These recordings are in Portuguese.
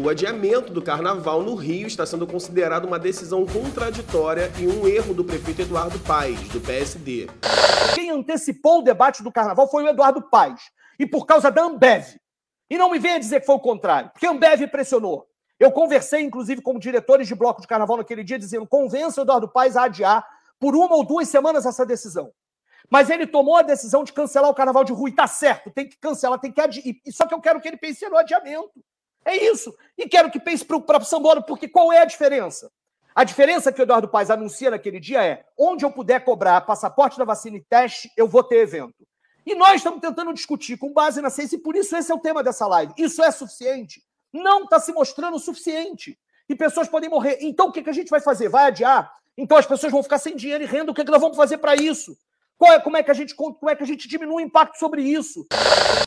o adiamento do carnaval no Rio está sendo considerado uma decisão contraditória e um erro do prefeito Eduardo Paes, do PSD. Quem antecipou o debate do carnaval foi o Eduardo Paes. E por causa da Ambev. E não me venha dizer que foi o contrário, porque a Ambev pressionou. Eu conversei, inclusive, com diretores de bloco de carnaval naquele dia, dizendo: convença o Eduardo Paes a adiar por uma ou duas semanas essa decisão. Mas ele tomou a decisão de cancelar o carnaval de rua e tá certo, tem que cancelar, tem que adiar. Só que eu quero que ele pense no adiamento. É isso. E quero que pense para o Sambora, porque qual é a diferença? A diferença que o Eduardo Paes anuncia naquele dia é: onde eu puder cobrar passaporte da vacina e teste, eu vou ter evento. E nós estamos tentando discutir com base na ciência, e por isso esse é o tema dessa live. Isso é suficiente? Não está se mostrando suficiente. E pessoas podem morrer. Então o que, que a gente vai fazer? Vai adiar? Então as pessoas vão ficar sem dinheiro e renda. O que, que nós vamos fazer para isso? Qual é, como, é que a gente, como é que a gente diminui o impacto sobre isso?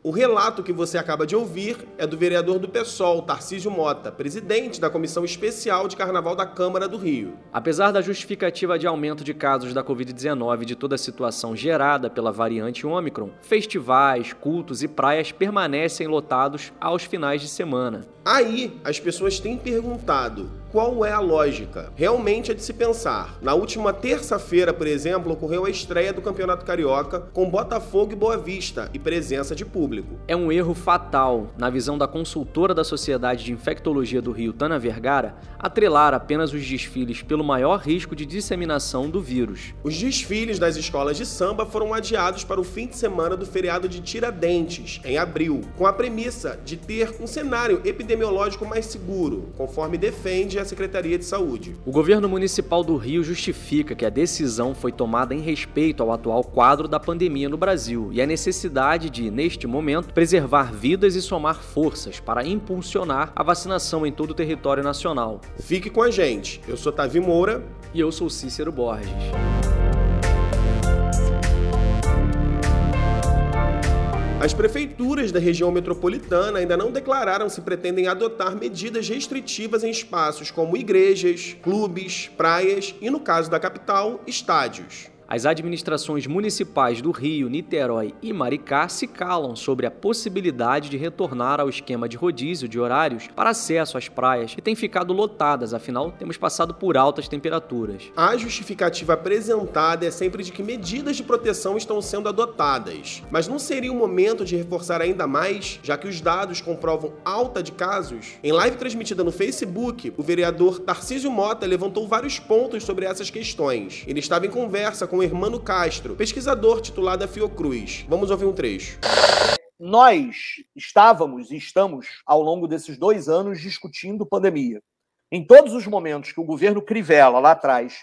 O relato que você acaba de ouvir é do vereador do PSOL, Tarcísio Mota, presidente da Comissão Especial de Carnaval da Câmara do Rio. Apesar da justificativa de aumento de casos da Covid-19 e de toda a situação gerada pela variante Ômicron, festivais, cultos e praias permanecem lotados aos finais de semana. Aí, as pessoas têm perguntado qual é a lógica? Realmente é de se pensar. Na última terça-feira, por exemplo, ocorreu a estreia do Campeonato Carioca com Botafogo e Boa Vista e presença de público. É um erro fatal, na visão da consultora da Sociedade de Infectologia do Rio, Tana Vergara, atrelar apenas os desfiles pelo maior risco de disseminação do vírus. Os desfiles das escolas de samba foram adiados para o fim de semana do feriado de Tiradentes, em abril, com a premissa de ter um cenário epidemiológico mais seguro, conforme defende a Secretaria de Saúde. O governo municipal do Rio justifica que a decisão foi tomada em respeito ao atual quadro da pandemia no Brasil e a necessidade de, neste momento, preservar vidas e somar forças para impulsionar a vacinação em todo o território nacional. Fique com a gente. Eu sou Tavi Moura e eu sou Cícero Borges. As prefeituras da região metropolitana ainda não declararam se pretendem adotar medidas restritivas em espaços como igrejas, clubes, praias e, no caso da capital, estádios. As administrações municipais do Rio, Niterói e Maricá se calam sobre a possibilidade de retornar ao esquema de rodízio de horários para acesso às praias que têm ficado lotadas, afinal, temos passado por altas temperaturas. A justificativa apresentada é sempre de que medidas de proteção estão sendo adotadas, mas não seria o momento de reforçar ainda mais, já que os dados comprovam alta de casos? Em live transmitida no Facebook, o vereador Tarcísio Mota levantou vários pontos sobre essas questões. Ele estava em conversa com Hermano Castro, pesquisador titular da Fiocruz. Vamos ouvir um trecho. Nós estávamos e estamos, ao longo desses dois anos, discutindo pandemia. Em todos os momentos que o governo Crivella, lá atrás,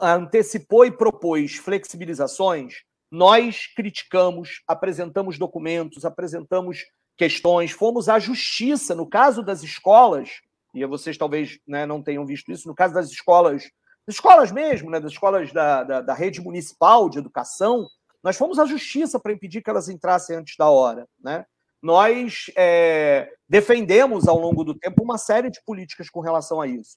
antecipou e propôs flexibilizações, nós criticamos, apresentamos documentos, apresentamos questões, fomos à justiça. No caso das escolas, e vocês talvez né, não tenham visto isso, no caso das escolas das escolas mesmo, né, das escolas da, da, da rede municipal de educação, nós fomos à justiça para impedir que elas entrassem antes da hora. Né? Nós é, defendemos ao longo do tempo uma série de políticas com relação a isso.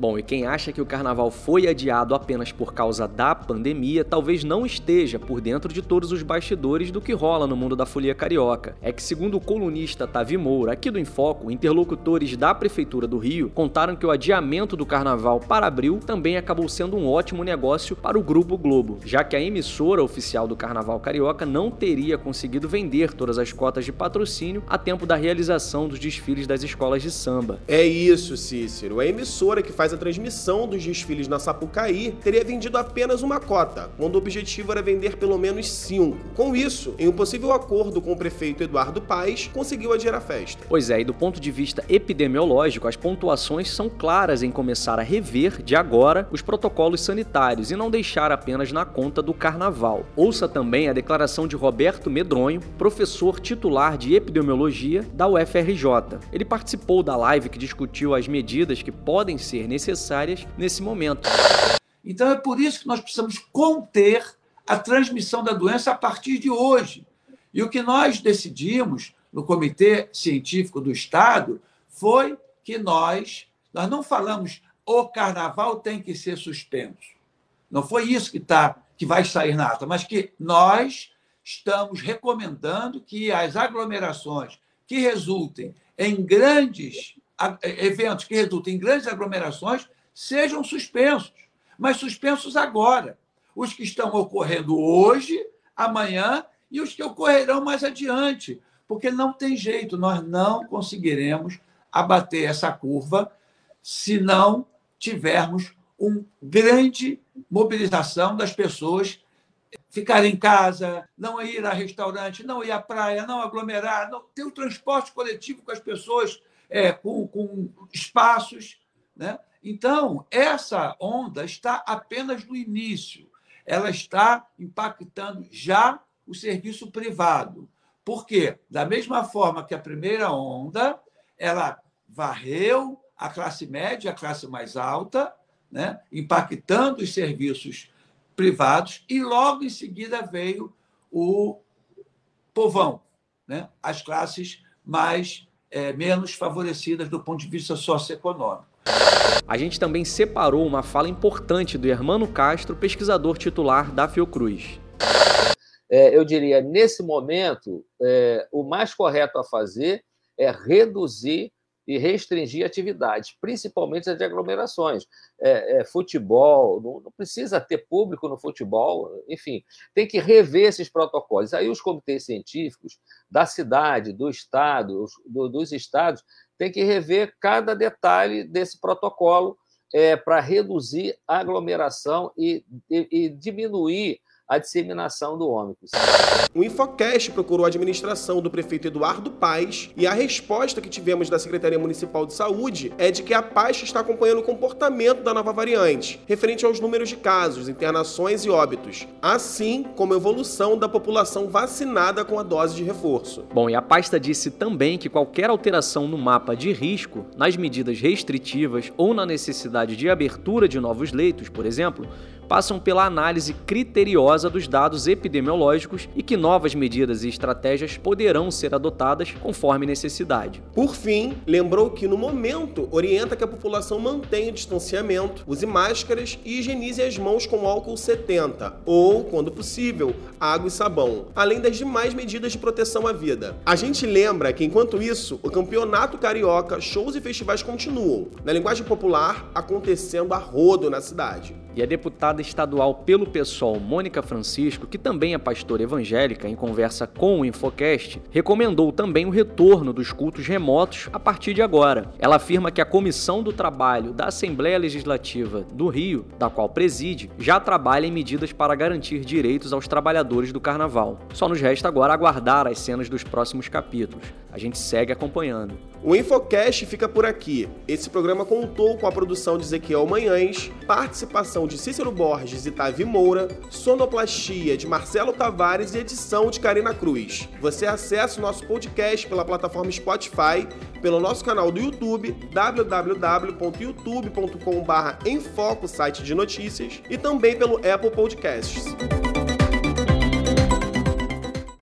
Bom, e quem acha que o carnaval foi adiado apenas por causa da pandemia, talvez não esteja por dentro de todos os bastidores do que rola no mundo da folia carioca. É que, segundo o colunista Tavi Moura, aqui do Infoco, interlocutores da Prefeitura do Rio contaram que o adiamento do carnaval para abril também acabou sendo um ótimo negócio para o Grupo Globo, já que a emissora oficial do carnaval carioca não teria conseguido vender todas as cotas de patrocínio a tempo da realização dos desfiles das escolas de samba. É isso, Cícero. A emissora que faz a transmissão dos desfiles na Sapucaí teria vendido apenas uma cota, quando o objetivo era vender pelo menos cinco. Com isso, em um possível acordo com o prefeito Eduardo Paes, conseguiu adiar a festa. Pois é, e do ponto de vista epidemiológico, as pontuações são claras em começar a rever, de agora, os protocolos sanitários e não deixar apenas na conta do carnaval. Ouça também a declaração de Roberto Medronho, professor titular de epidemiologia da UFRJ. Ele participou da live que discutiu as medidas que podem ser ser necessárias nesse momento. Então é por isso que nós precisamos conter a transmissão da doença a partir de hoje. E o que nós decidimos no Comitê Científico do Estado foi que nós, nós não falamos o carnaval tem que ser suspenso. Não foi isso que tá, que vai sair na ata, mas que nós estamos recomendando que as aglomerações que resultem em grandes eventos que resultam em grandes aglomerações sejam suspensos, mas suspensos agora. Os que estão ocorrendo hoje, amanhã e os que ocorrerão mais adiante, porque não tem jeito, nós não conseguiremos abater essa curva se não tivermos uma grande mobilização das pessoas ficar em casa, não ir a restaurante, não ir à praia, não aglomerar, não ter o transporte coletivo com as pessoas é, com, com espaços. Né? Então, essa onda está apenas no início. Ela está impactando já o serviço privado. Por quê? Da mesma forma que a primeira onda, ela varreu a classe média, a classe mais alta, né? impactando os serviços privados, e logo em seguida veio o povão, né? as classes mais é, menos favorecidas do ponto de vista socioeconômico. A gente também separou uma fala importante do Hermano Castro, pesquisador titular da Fiocruz. É, eu diria, nesse momento, é, o mais correto a fazer é reduzir e restringir atividades, principalmente as de aglomerações. É, é, futebol, não, não, precisa ter público no futebol, enfim, tem que rever esses protocolos. Aí os comitês científicos da cidade, do estado, do, dos estados, têm que rever cada detalhe desse protocolo é, para reduzir a aglomeração e, e, e diminuir a disseminação do ômicron. O Infocast procurou a administração do prefeito Eduardo Paes e a resposta que tivemos da Secretaria Municipal de Saúde é de que a pasta está acompanhando o comportamento da nova variante, referente aos números de casos, internações e óbitos, assim como a evolução da população vacinada com a dose de reforço. Bom, e a pasta disse também que qualquer alteração no mapa de risco, nas medidas restritivas ou na necessidade de abertura de novos leitos, por exemplo, passam pela análise criteriosa dos dados epidemiológicos e que novas medidas e estratégias poderão ser adotadas conforme necessidade. Por fim, lembrou que no momento orienta que a população mantenha o distanciamento, use máscaras e higienize as mãos com álcool 70 ou, quando possível, água e sabão, além das demais medidas de proteção à vida. A gente lembra que enquanto isso, o campeonato carioca, shows e festivais continuam, na linguagem popular, acontecendo a rodo na cidade. E a deputada estadual pelo PSOL, Mônica Francisco, que também é pastora evangélica, em conversa com o Infocast, recomendou também o retorno dos cultos remotos a partir de agora. Ela afirma que a Comissão do Trabalho da Assembleia Legislativa do Rio, da qual preside, já trabalha em medidas para garantir direitos aos trabalhadores do carnaval. Só nos resta agora aguardar as cenas dos próximos capítulos. A gente segue acompanhando. O Infocast fica por aqui. Esse programa contou com a produção de Ezequiel Manhães, participação de Cícero Borges e Tavi Moura, sonoplastia de Marcelo Tavares e edição de Karina Cruz. Você acessa o nosso podcast pela plataforma Spotify, pelo nosso canal do YouTube, www.youtube.com.br em foco site de notícias, e também pelo Apple Podcasts.